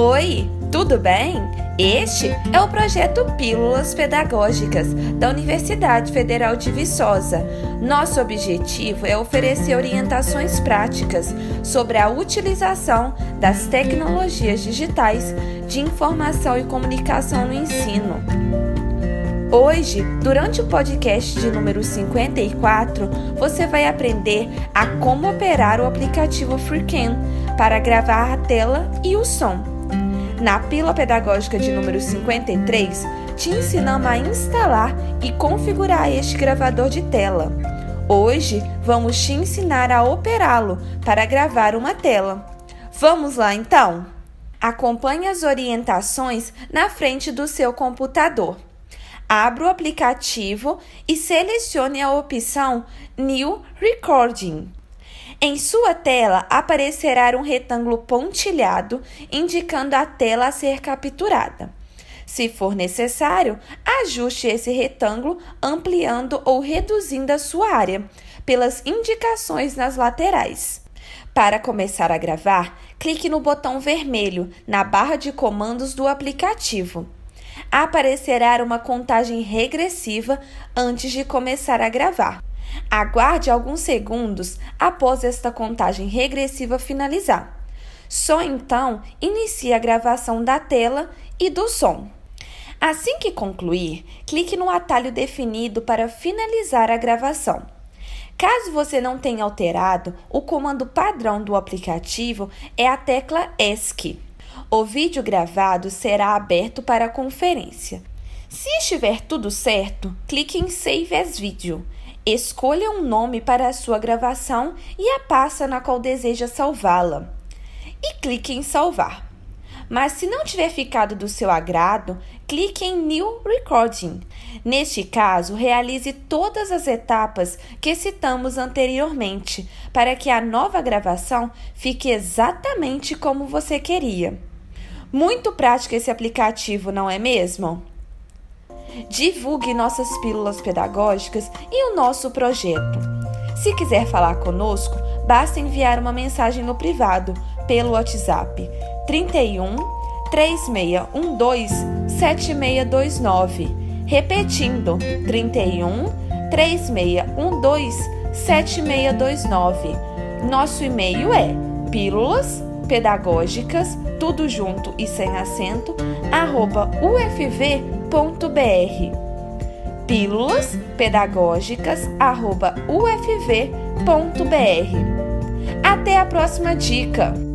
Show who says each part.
Speaker 1: Oi, tudo bem? Este é o projeto Pílulas Pedagógicas da Universidade Federal de Viçosa. Nosso objetivo é oferecer orientações práticas sobre a utilização das tecnologias digitais de informação e comunicação no ensino. Hoje, durante o podcast de número 54, você vai aprender a como operar o aplicativo FreeCam para gravar a tela e o som. Na pílula pedagógica de número 53, te ensinamos a instalar e configurar este gravador de tela. Hoje vamos te ensinar a operá-lo para gravar uma tela. Vamos lá então? Acompanhe as orientações na frente do seu computador. Abra o aplicativo e selecione a opção New Recording. Em sua tela aparecerá um retângulo pontilhado indicando a tela a ser capturada. Se for necessário, ajuste esse retângulo ampliando ou reduzindo a sua área pelas indicações nas laterais. Para começar a gravar, clique no botão vermelho na barra de comandos do aplicativo. Aparecerá uma contagem regressiva antes de começar a gravar. Aguarde alguns segundos após esta contagem regressiva finalizar. Só então inicie a gravação da tela e do som. Assim que concluir, clique no atalho definido para finalizar a gravação. Caso você não tenha alterado, o comando padrão do aplicativo é a tecla ESC. O vídeo gravado será aberto para conferência. Se estiver tudo certo, clique em Save as Video Escolha um nome para a sua gravação e a pasta na qual deseja salvá-la. E clique em salvar. Mas se não tiver ficado do seu agrado, clique em New Recording. Neste caso, realize todas as etapas que citamos anteriormente para que a nova gravação fique exatamente como você queria. Muito prático esse aplicativo, não é mesmo? Divulgue nossas pílulas pedagógicas e o nosso projeto. Se quiser falar conosco, basta enviar uma mensagem no privado pelo WhatsApp 31 3612 7629. Repetindo, 31 3612 7629. Nosso e-mail é pílulas pedagógicas, tudo junto e sem acento, arroba ufv.br pílulas pedagógicas ufv.br. Até a próxima dica!